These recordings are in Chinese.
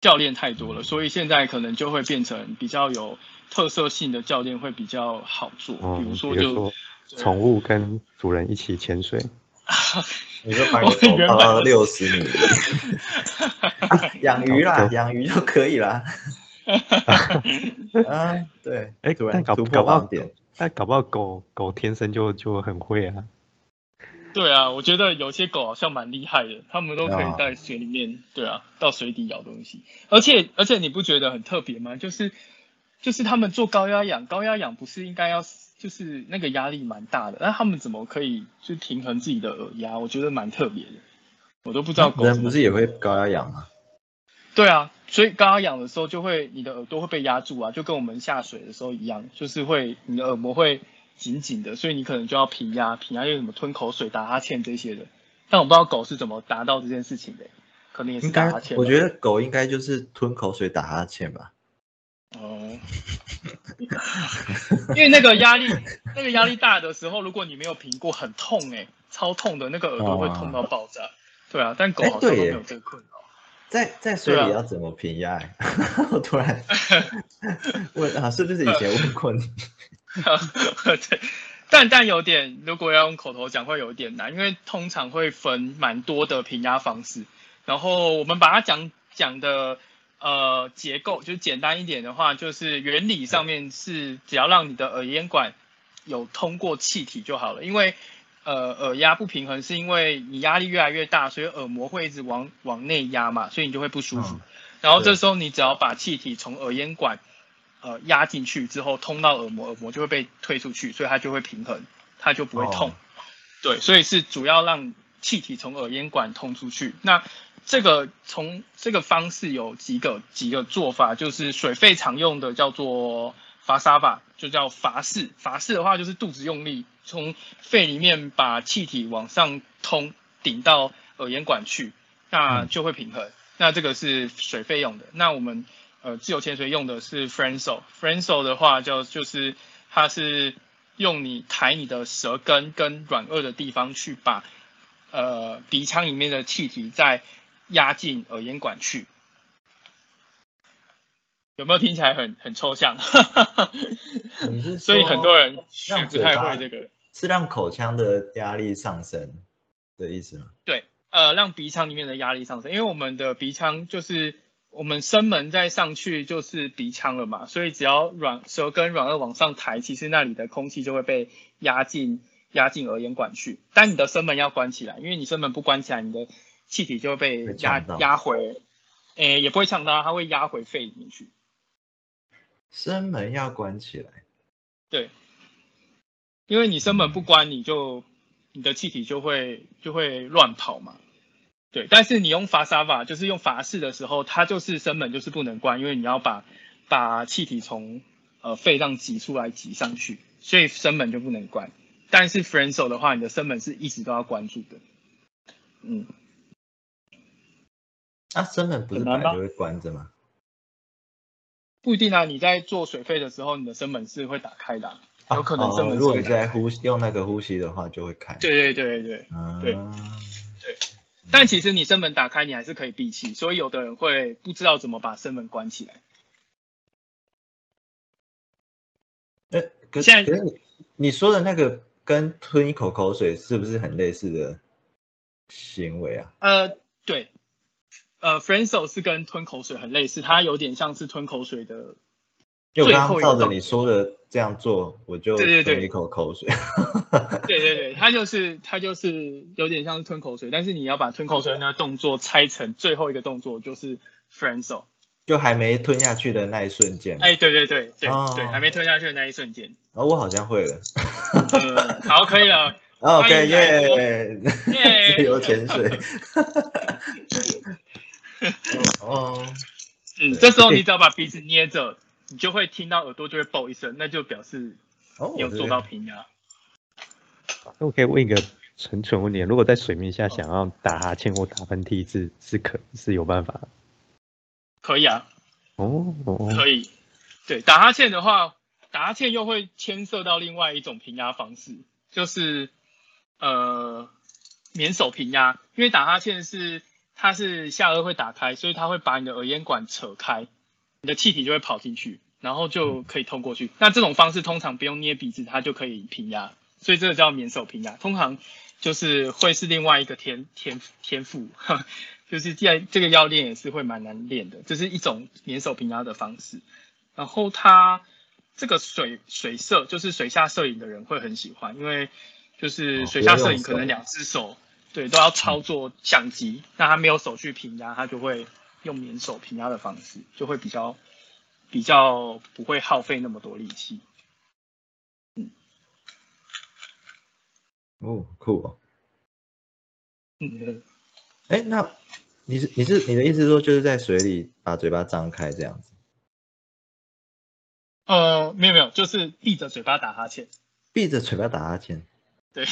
教练太多了，所以现在可能就会变成比较有特色性的教练会比较好做，比如说就宠物跟主人一起潜水，你就把你的狗泡到六十米，养鱼啦，养鱼就可以啦。啊，对，哎，但搞搞不好点，但搞不好狗狗天生就就很会啊。对啊，我觉得有些狗好像蛮厉害的，它们都可以在水里面，对啊，到水底咬东西。而且而且你不觉得很特别吗？就是就是他们做高压氧，高压氧不是应该要就是那个压力蛮大的，那他们怎么可以就平衡自己的耳压？我觉得蛮特别的，我都不知道。人不是也会高压氧吗？对啊，所以刚刚养的时候就会你的耳朵会被压住啊，就跟我们下水的时候一样，就是会你的耳膜会。紧紧的，所以你可能就要平压，平压又什么吞口水、打哈欠这些的。但我不知道狗是怎么达到这件事情的，可能也是打哈欠。我觉得狗应该就是吞口水、打哈欠吧。哦，因为那个压力，那个压力大的时候，如果你没有平过，很痛哎，超痛的，那个耳朵会痛到爆炸。对啊，但狗好像没有这个困扰。在在水里要怎么平压？我突然 问啊，是不是以前问过你？对，但但有点，如果要用口头讲会有点难，因为通常会分蛮多的平压方式。然后我们把它讲讲的呃结构，就简单一点的话，就是原理上面是只要让你的耳咽管有通过气体就好了。因为呃耳压不平衡，是因为你压力越来越大，所以耳膜会一直往往内压嘛，所以你就会不舒服。然后这时候你只要把气体从耳咽管呃，压进去之后通到耳膜，耳膜就会被推出去，所以它就会平衡，它就不会痛。对，所以是主要让气体从耳咽管通出去。那这个从这个方式有几个几个做法，就是水肺常用的叫做法沙法，就叫法式。法式的话就是肚子用力从肺里面把气体往上通，顶到耳咽管去，那就会平衡。那这个是水肺用的。那我们。呃，自由潜水用的是 f r e n s o f r e n s o 的话叫就是它是用你抬你的舌根跟软腭的地方去把呃鼻腔里面的气体再压进耳咽管去，有没有听起来很很抽象？你是所以很多人不太会这个，是让口腔的压力上升的意思吗？对，呃，让鼻腔里面的压力上升，因为我们的鼻腔就是。我们声门再上去就是鼻腔了嘛，所以只要软舌根软腭往上抬，其实那里的空气就会被压进压进耳咽管去。但你的声门要关起来，因为你声门不关起来，你的气体就会被压压回，诶，也不会呛到，它会压回肺里面去。声门要关起来，对，因为你生门不关，你就你的气体就会就会乱跑嘛。对，但是你用阀沙法，就是用法式的时候，它就是生门就是不能关，因为你要把把气体从呃肺上挤出来挤上去，所以生门就不能关。但是 f r e n s o 的话，你的生门是一直都要关住的。嗯，那生门不是本来就会关着吗？不一定啊，你在做水肺的时候，你的声门是会打开的，有可能声门如果你在呼吸用那个呼吸的话，就会开。对对对对对，对。但其实你声门打开，你还是可以闭气，所以有的人会不知道怎么把声门关起来。哎，可是可是你你说的那个跟吞一口口水是不是很类似的行为啊？呃，对，呃 f r e n s o 是跟吞口水很类似，它有点像是吞口水的。就刚刚照着你说的这样做，我就吞一口口水。对对对，它就是它就是有点像是吞口水，但是你要把吞口水那个动作拆成最后一个动作，就是 f r e n s o 就还没吞下去的那一瞬间。哎，对对对对对，还没吞下去的那一瞬间。哦，我好像会了。好，可以了。OK，耶耶，自由潜水。哦，嗯，这时候你只要把鼻子捏着。你就会听到耳朵就会爆一声，那就表示你有做到平压。那我可以问一个纯纯问题：如果在水面下想要打哈欠或打喷嚏，是是可是有办法？可以啊。哦，可以。对，打哈欠的话，打哈欠又会牵涉到另外一种平压方式，就是呃免手平压，因为打哈欠是它是下颚会打开，所以它会把你的耳咽管扯开，你的气体就会跑进去，然后就可以通过去。那这种方式通常不用捏鼻子，它就可以平压，所以这个叫免手平压，通常就是会是另外一个天天天赋。就是既然这个要练也是会蛮难练的，这是一种免手平压的方式。然后它这个水水摄就是水下摄影的人会很喜欢，因为就是水下摄影可能两只手对都要操作相机，那他没有手去平压，他就会用免手平压的方式，就会比较比较不会耗费那么多力气。嗯，哦，酷哦。嗯。哎，那你是你是你的意思说就是在水里把嘴巴张开这样子？呃，没有没有，就是闭着嘴巴打哈欠。闭着嘴巴打哈欠？对。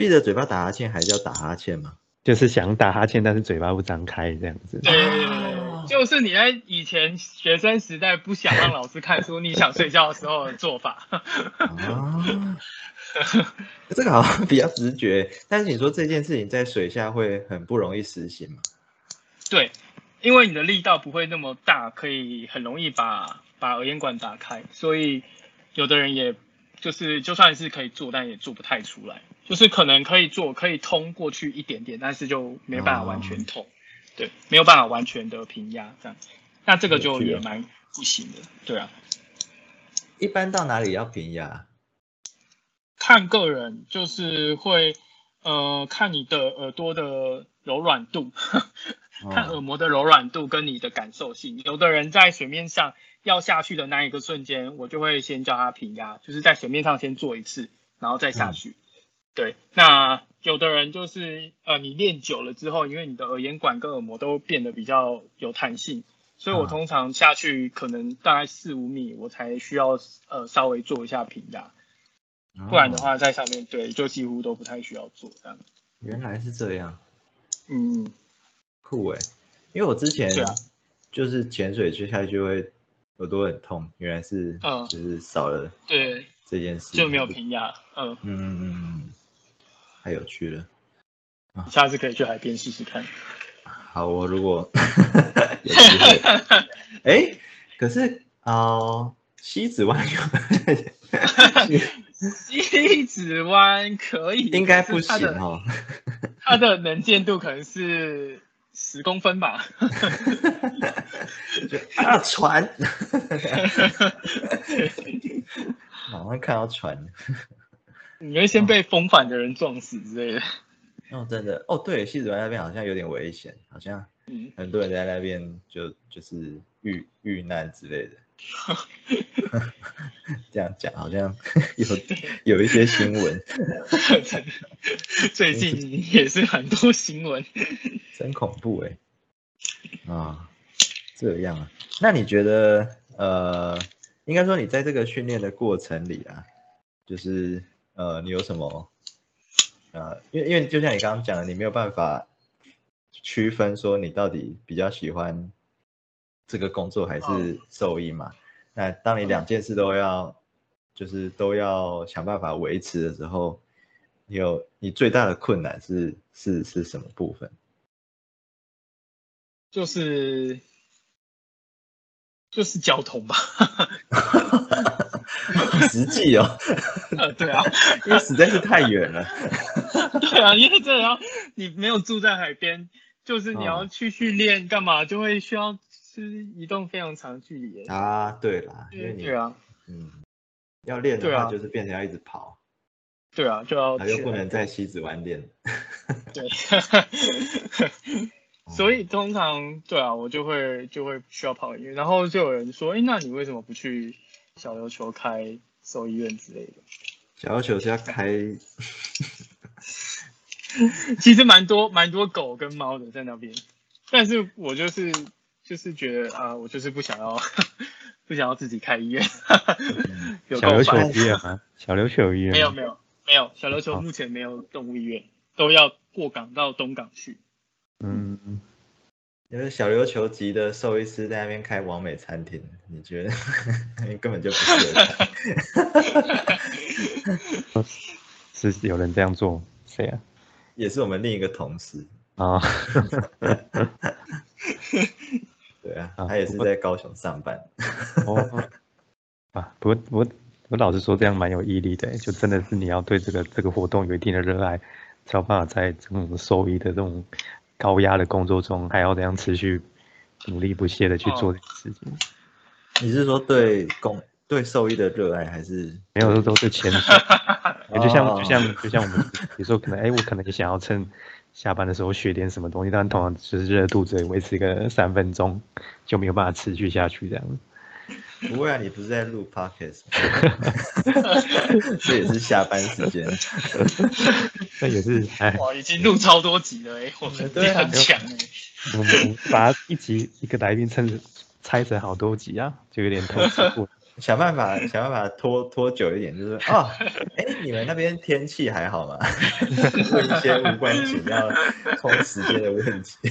闭着嘴巴打哈欠还叫打哈欠吗？就是想打哈欠，但是嘴巴不张开这样子。对对对，就是你在以前学生时代不想让老师看书，你想睡觉的时候的做法。啊。这个好像比较直觉，但是你说这件事情在水下会很不容易实行吗？对，因为你的力道不会那么大，可以很容易把把耳咽管打开，所以有的人也就是就算是可以做，但也做不太出来，就是可能可以做，可以通过去一点点，但是就没办法完全通，对，没有办法完全的平压这样，那这个就也蛮不行的，对啊。一般到哪里要平压？看个人，就是会，呃，看你的耳朵的柔软度，看耳膜的柔软度跟你的感受性。有的人在水面上要下去的那一个瞬间，我就会先叫他平压，就是在水面上先做一次，然后再下去。对，那有的人就是，呃，你练久了之后，因为你的耳咽管跟耳膜都变得比较有弹性，所以我通常下去可能大概四五米，我才需要呃稍微做一下平压。不然的话，在上面对就几乎都不太需要做这样。原来是这样，嗯，酷哎！因为我之前就是潜水去下去就会耳朵很痛，原来是嗯，就是少了对这件事就没有平压，嗯嗯嗯嗯，太有趣了，下次可以去海边试试看。好，我如果 有机会，哎，可是啊，西子湾有。西子湾可以，应该不行哦。它的能见度可能是十公分吧。啊，船，马上看到船。你会先被风反的人撞死之类的。哦，真的哦，对，西子湾那边好像有点危险，好像很多人在那边就就是遇遇难之类的。这样讲好像 有有一些新闻，最近也是很多新闻，真恐怖哎！啊，这样啊？那你觉得呃，应该说你在这个训练的过程里啊，就是呃，你有什么呃，因为因为就像你刚刚讲的，你没有办法区分说你到底比较喜欢。这个工作还是受益嘛？那当你两件事都要，就是都要想办法维持的时候，你有你最大的困难是是是什么部分？就是就是交通吧，实际哦。呃，对啊，因为实在是太远了。对啊，因为这要你没有住在海边，就是你要去训练干嘛，就会需要。是移动非常长距离啊，对啦，因为你对啊，嗯，要练的话就是变成要一直跑，对啊，就要又不能在西子湾练，对，所以通常对啊，我就会就会需要跑医院，然后就有人说，哎，那你为什么不去小琉球开兽医院之类的？小琉球是要开，其实蛮多蛮多狗跟猫的在那边，但是我就是。就是觉得啊，我就是不想要，不想要自己开医院。小琉球医院吗？小琉球医院没有没有没有，小琉球目前没有动物医院，都要过港到东港去。嗯，因为小琉球籍的兽医师在那边开完美餐厅，你觉得你 根本就不适合。是有人这样做？谁啊？也是我们另一个同事啊他也是在高雄上班。哦，啊，不过我我老实说，这样蛮有毅力的，就真的是你要对这个这个活动有一定的热爱，才有办法在这种兽医的这种高压的工作中，还要这样持续努力不懈的去做这件事情。你是说对工对兽医的热爱，还是没有，都是钱水。就像哦就像就像我们有时候可能，哎，我可能也想要趁下班的时候学点什么东西，但通常就是热肚子维持个三分钟，就没有办法持续下去这样。不会啊？你不是在录 podcast，吗 这也是下班时间。那也是，哎，哇，已经录超多集了哎，我们很强哎。我们我们把一集一个来宾撑拆成好多集啊，就有点偷吃过。想办法想办法拖拖久一点，就是 哦，哎，你们那边天气还好吗？问一些无关紧要、拖时间的问题，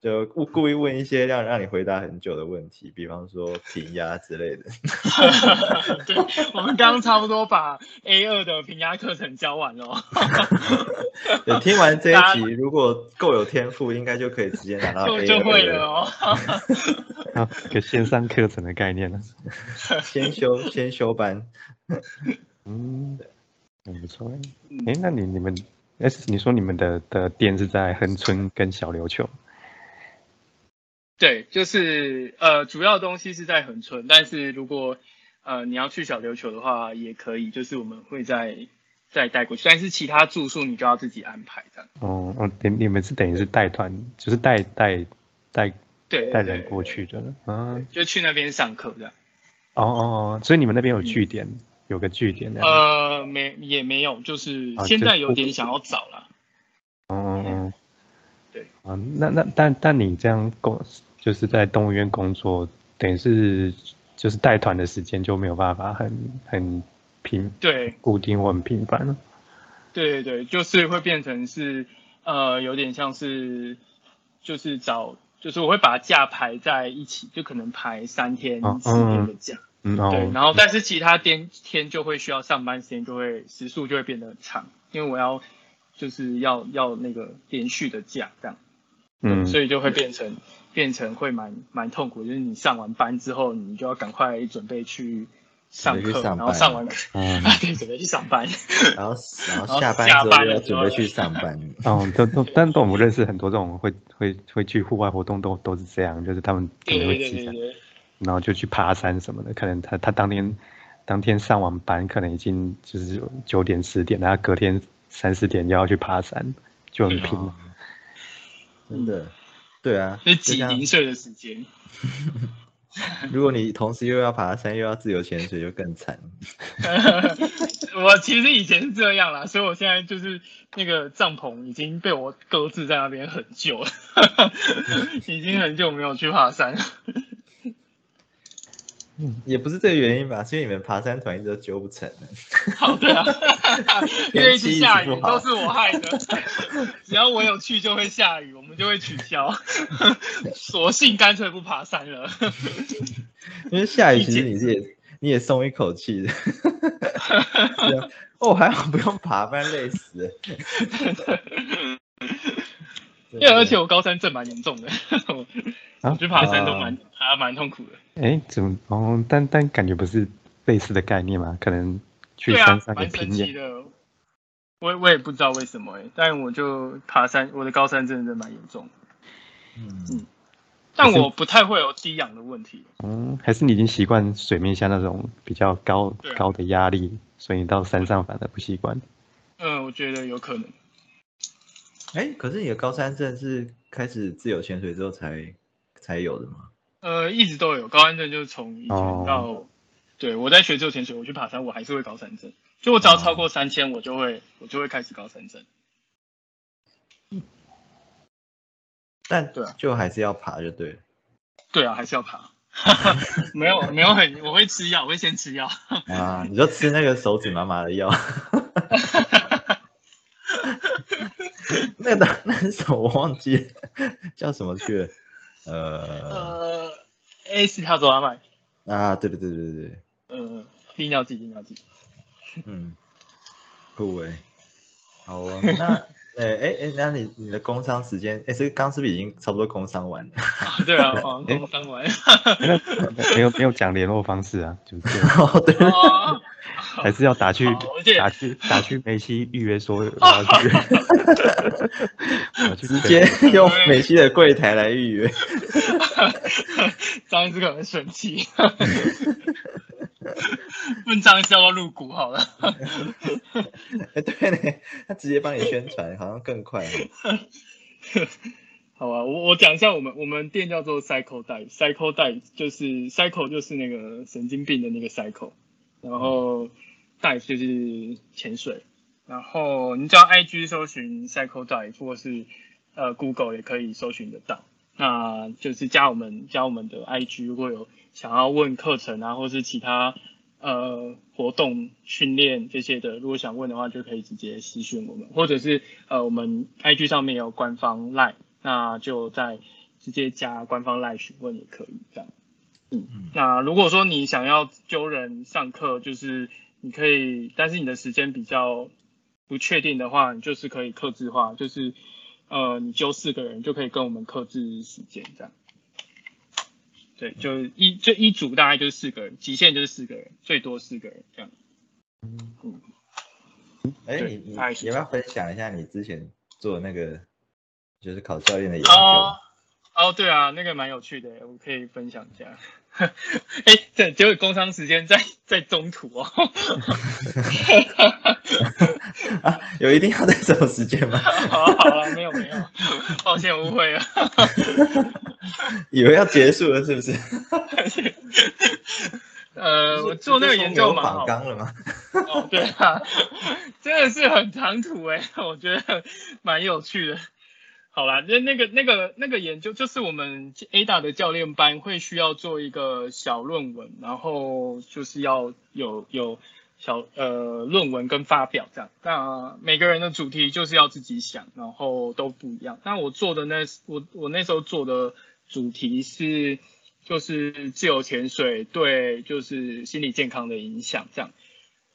就故故意问一些让让你回答很久的问题，比方说平压之类的。对，我们刚刚差不多把 A 二的平压课程教完了。对，听完这一集，如果够有天赋，应该就可以直接拿到就 A 就会了哦。啊，一个线上课程的概念呢。先修先修班。嗯，很不错哎。哎，那你你们，哎，你说你们的的店是在恒春跟小琉球？对，就是呃，主要的东西是在恒春，但是如果呃你要去小琉球的话，也可以，就是我们会在再带过去，但是其他住宿你就要自己安排这样。哦哦，你你们是等于是带团，就是带带带对，带人过去的了啊。就去那边上课这样。哦哦哦，所以你们那边有据点，有个据点的。呃，没也没有，就是现在有点想要找了。哦哦哦。对。啊，那那但但你这样工，就是在动物园工作，等于是就是带团的时间就没有办法很很频对固定或很频繁了。对对对，就是会变成是呃，有点像是就是找，就是我会把假排在一起，就可能排三天哦四天的假。嗯对，哦，然后但是其他天天就会需要上班时间就会时数就会变得很长，因为我要就是要要那个连续的假这样，嗯，所以就会变成变成会蛮蛮痛苦，就是你上完班之后，你就要赶快准备去上课，然后上完课，嗯啊对，准备去上班。然后然 然后后下班下之后要班了准备去上班。哦，都都，但都我们认识很多这种会会会去户外活动都都是这样，就是他们可能会提前，对对对。然后就去爬山什么的，可能他他当天当天上完班，可能已经就是九点十点，然后隔天三四点就要去爬山，就很拼。哦真的，对啊，是就像挤零碎的时间。如果你同时又要爬山又要自由潜水，就更惨。我其实以前是这样啦，所以我现在就是那个帐篷已经被我搁置在那边很久了，已经很久没有去爬山了。也不是这个原因吧，是因为你们爬山团一直都揪不成了。好的、啊，因为一直下雨天气不好都是我害的，只要我有去就会下雨，我们就会取消，索性干脆不爬山了。因为下雨，其实你是也你也松一口气的。哦，还好不用爬，不然累死了。因为而且我高山症蛮严重的，我啊我去爬山都蛮爬得蛮痛苦的。哎，怎么哦？但但感觉不是类似的概念嘛？可能去山，上也蛮神拼也奇的。我我也不知道为什么哎、但我就爬山，我的高山症真的蛮严重的，嗯，但我不太会有低氧的问题。嗯，还是你已经习惯水面下那种比较高啊高的压力，所以你到山上反而不习惯。嗯，我觉得有可能。哎，可是你的高山症是开始自由潜水之后才才有的吗？呃，一直都有高山症，就是从以前哦到，对我在学自由潜水，我去爬山，我还是会高山症。就我只要超过三千，我就会我就会开始高山症。但对啊就还是要爬就对了。对啊，还是要爬。没有没有很，我会吃药，我会先吃药。啊，你就吃那个手指麻麻的药。那个那是什么我忘记了，叫什么去了？呃呃，A 是他走阿麦，啊，对对对对对，嗯，一定要记，一定要记。嗯，酷诶，好啊，那。哎哎哎，那你你的工商时间，哎，这个刚是不是已经差不多工商完了？对啊，工商完。没有没有讲联络方式啊，就是。哦，对。还是要打去打去打去梅西预约说我 要去。直接用梅西的柜台来预约。张子可能生气。问张销要入股好了。哎，对呢，他直接帮你宣传，好像更快。好啊，我我讲一下，我们我们店叫做 Cycle 带，Cycle 带就是 Cycle 就是那个神经病的那个 Cycle，然后带就是潜水，然后你只要 IG 搜寻 Cycle 带，或是呃 Google 也可以搜寻得到。那就是加我们加我们的 IG，如果有想要问课程啊，或是其他呃活动训练这些的，如果想问的话，就可以直接私讯我们，或者是呃我们 IG 上面有官方 Line，那就在直接加官方 Line 询问也可以这样。嗯，那如果说你想要揪人上课，就是你可以，但是你的时间比较不确定的话，你就是可以克制化，就是。呃，你揪四个人就可以跟我们克制时间，这样。对，就一就一组大概就是四个人，极限就是四个人，最多四个人这样。嗯嗯。哎，你你要不要分享一下你之前做那个就是考教练的研究？哦，对啊，那个蛮有趣的，我可以分享一下。哎，对，结果工商时间在在中途哦。啊，有一定要在这种时间吗？好了好了，没有没有，抱歉误会了。以为要结束了是不是？呃，我做那个研究蛮好。了吗？哦，对啊，真的是很长途哎，我觉得蛮有趣的。好啦，那那个那个那个研究就是我们 A 大的教练班会需要做一个小论文，然后就是要有有小呃论文跟发表这样。那每个人的主题就是要自己想，然后都不一样。那我做的那我我那时候做的主题是就是自由潜水对就是心理健康的影响这样。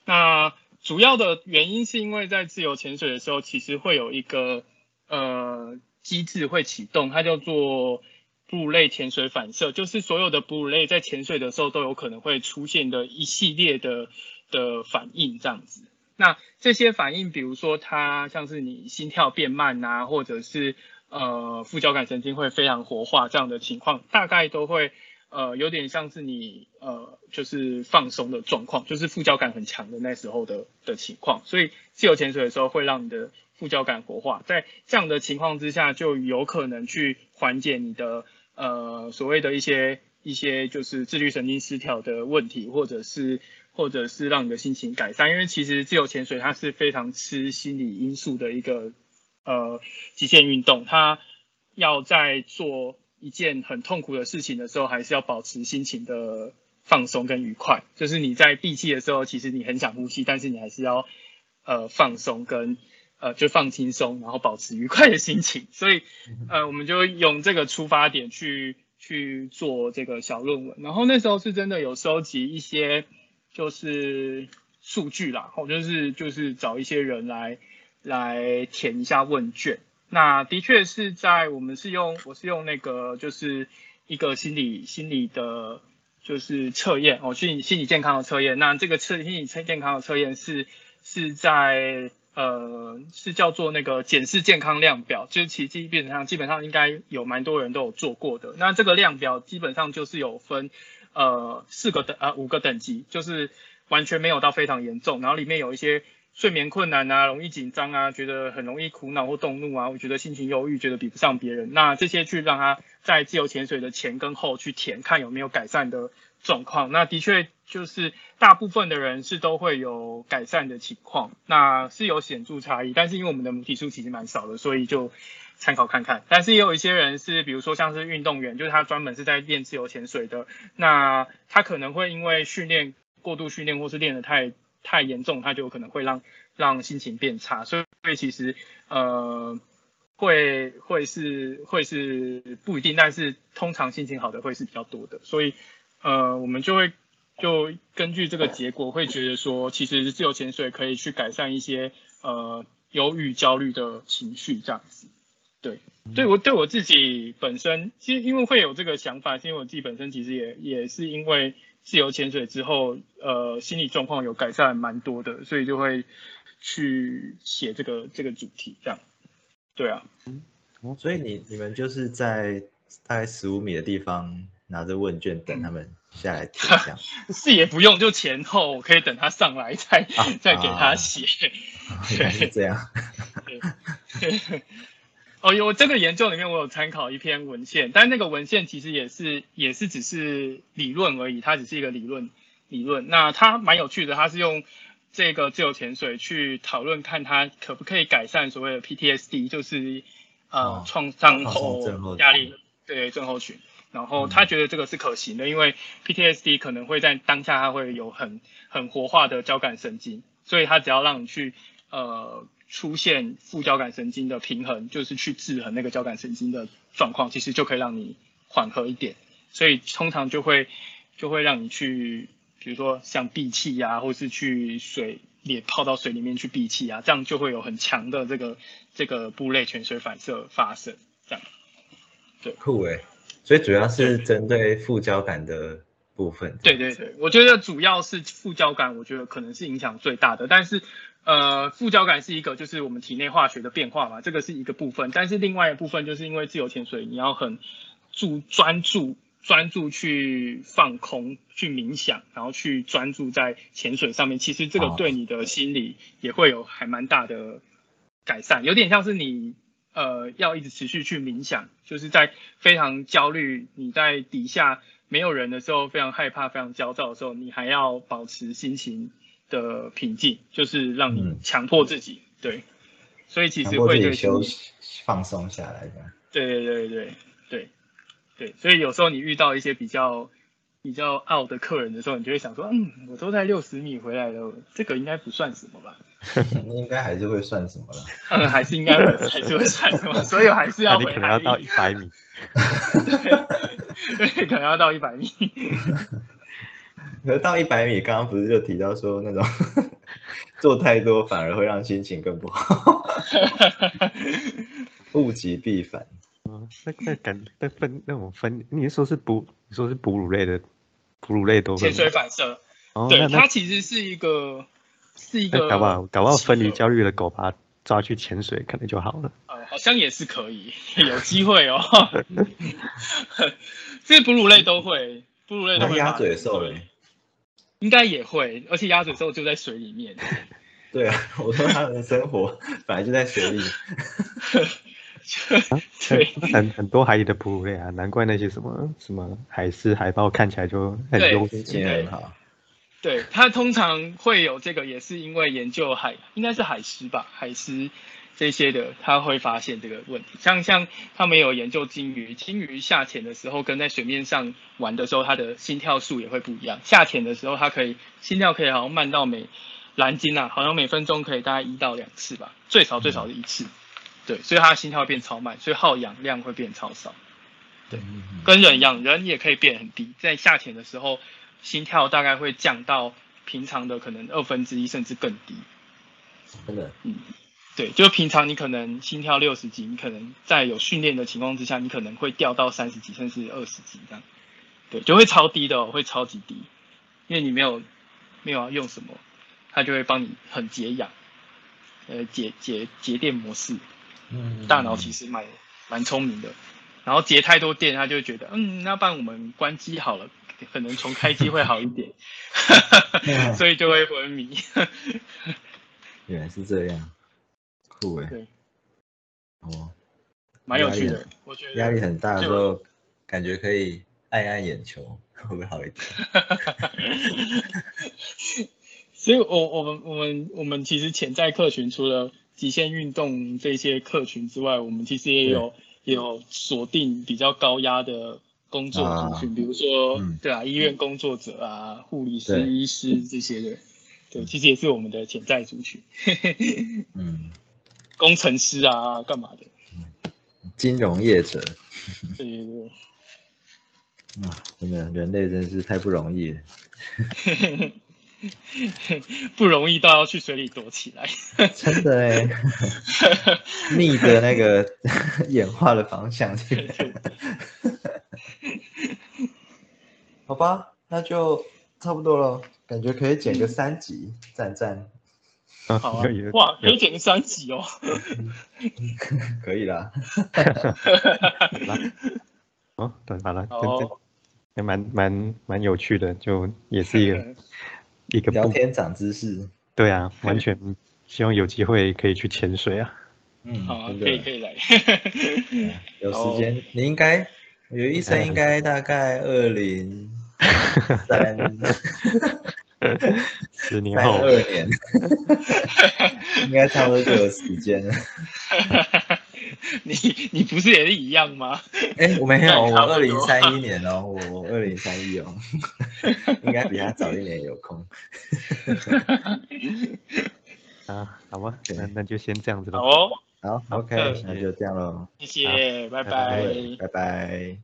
那主要的原因是因为在自由潜水的时候，其实会有一个。呃，机制会启动，它叫做哺乳类潜水反射，就是所有的哺乳类在潜水的时候都有可能会出现的一系列的的反应，这样子。那这些反应，比如说它像是你心跳变慢啊，或者是呃副交感神经会非常活化这样的情况，大概都会呃有点像是你呃就是放松的状况，就是副交感很强的那时候的的情况。所以自由潜水的时候会让你的副交感活化，在这样的情况之下，就有可能去缓解你的呃所谓的一些一些就是自律神经失调的问题，或者是或者是让你的心情改善。因为其实自由潜水它是非常吃心理因素的一个呃极限运动，它要在做一件很痛苦的事情的时候，还是要保持心情的放松跟愉快。就是你在闭气的时候，其实你很想呼吸，但是你还是要呃放松跟。呃，就放轻松，然后保持愉快的心情，所以，呃，我们就用这个出发点去去做这个小论文。然后那时候是真的有收集一些就是数据啦，我就是就是找一些人来来填一下问卷。那的确是在我们是用我是用那个就是一个心理心理的，就是测验哦，心理心理健康的测验。那这个测心理测健康的测验是是在。呃，是叫做那个检视健康量表，就是其基本上基本上应该有蛮多人都有做过的。那这个量表基本上就是有分呃四个等呃五个等级，就是完全没有到非常严重，然后里面有一些睡眠困难啊，容易紧张啊，觉得很容易苦恼或动怒啊，我觉得心情忧郁，觉得比不上别人。那这些去让他在自由潜水的前跟后去填，看有没有改善的。状况，那的确就是大部分的人是都会有改善的情况，那是有显著差异，但是因为我们的母体数其实蛮少的，所以就参考看看。但是也有一些人是，比如说像是运动员，就是他专门是在练自由潜水的，那他可能会因为训练过度训练或是练得太太严重，他就可能会让让心情变差。所以所以其实呃会会是会是不一定，但是通常心情好的会是比较多的，所以呃，我们就会就根据这个结果会觉得说，其实自由潜水可以去改善一些呃忧郁、焦虑的情绪这样子。对，对我对我自己本身，其实因为会有这个想法，是因为我自己本身其实也也是因为自由潜水之后，呃，心理状况有改善蛮多的，所以就会去写这个这个主题这样。对啊，所以你你们就是在大概十五米的地方拿着问卷等他们下来填，这样 是也不用，就前后我可以等他上来再 再给他写。原来是这样。对哦，有这个研究里面我有参考一篇文献，但那个文献其实也是也是只是理论而已，它只是一个理论理论。那它蛮有趣的，它是用这个自由潜水去讨论看它可不可以改善所谓的 PTSD，就是呃创伤后压力对症候群。然后他觉得这个是可行的，因为 PTSD 可能会在当下它会有很很活化的交感神经，所以他只要让你去呃。出现副交感神经的平衡，就是去制衡那个交感神经的状况，其实就可以让你缓和一点。所以通常就会就会让你去，比如说像闭气啊，或是去水也泡到水里面去闭气啊，这样就会有很强的这个这个布类泉水反射发生。这样，对，酷诶。所以主要是针对副交感的部分。对对对，我觉得主要是副交感，我觉得可能是影响最大的，但是。呃，副交感是一个，就是我们体内化学的变化嘛，这个是一个部分。但是另外一部分，就是因为自由潜水，你要很注专注、专注去放空、去冥想，然后去专注在潜水上面。其实这个对你的心理也会有还蛮大的改善，有点像是你呃要一直持续去冥想，就是在非常焦虑、你在底下没有人的时候，非常害怕、非常焦躁的时候，你还要保持心情。的平静就是让你强迫自己，对，所以其实会对休息放松下来的。对对对对对对，所以有时候你遇到一些比较比较傲的客人的时候，你就会想说，嗯，我都在六十米回来了，这个应该不算什么吧？应该还是会算什么了？嗯，还是应该还是会算什么，所以还是要回来。可能要到一百米。对，可能要到一百米。可到一百米，刚刚不是就提到说那种做太多反而会让心情更不好，物极必反。嗯，那那感那分那种分，你说是哺，你说是哺乳类的，哺乳类都潜水反射。哦，对，它其实是一个是一个。搞不好搞不好分离焦虑的狗把它抓去潜水，可能就好了。呃，好像也是可以，有机会哦。这些哺乳类都会，哺乳类都会。鸭嘴兽嘞。应该也会，而且鸭嘴兽就在水里面。对啊，我说它们的生活本来就在水里。对，很很多海里的哺乳类啊，难怪那些什么什么海狮、海豹看起来就很优质，很好。对，它通常会有这个，也是因为研究海，应该是海狮吧，海狮。这些的他会发现这个问题，像像他们有研究鲸鱼，鲸鱼下潜的时候跟在水面上玩的时候，它的心跳数也会不一样。下潜的时候，它可以心跳可以好像慢到每蓝鲸啊，好像每分钟可以大概一到两次吧，最少最少是一次。对，所以它的心跳会变超慢，所以耗氧量会变超少。对，跟人一样，人也可以变很低，在夏天的时候，心跳大概会降到平常的可能二分之一甚至更低。真的，嗯。对，就平常你可能心跳六十几，你可能在有训练的情况之下，你可能会掉到三十几，甚至二十几这样。对，就会超低的，会超级低，因为你没有没有要用什么，它就会帮你很解氧，呃，节节节电模式。嗯。大脑其实蛮蛮聪明的，然后接太多电，他就觉得，嗯，那帮我们关机好了，可能重开机会好一点，所以就会昏迷。原来是这样。酷哎，对，哦，蛮有趣的，我觉得压力很大的时候，感觉可以按按眼球，会不会好一点？所以，我我们我们我们其实潜在客群除了极限运动这些客群之外，我们其实也有也有锁定比较高压的工作族群，比如说对啊，医院工作者啊，护理师、医师这些的，对，其实也是我们的潜在族群。嗯。工程师啊，干嘛的？金融业者，对对对。啊，真的人类真是太不容易了。不容易到要去水里躲起来，真的哎，逆着那个 演化的方向去。好吧，那就差不多了，感觉可以剪个三集，赞赞。好啊，哇，可以剪个三集哦。可以啦。哦，对，好了，也蛮蛮蛮有趣的，就也是一个。一个聊天长知识，对啊，完全 希望有机会可以去潜水啊。嗯，好，可以可以来。有时间，你应该有医生应该大概二零三 十年后二年，应该差不多就有时间了。你你不是也是一样吗？哎，我没有，我二零三一年哦，我二零三一哦，应该比他早一年有空。啊，好吧，那那就先这样子喽。好，好，OK，那就这样喽。谢谢，拜拜，拜拜。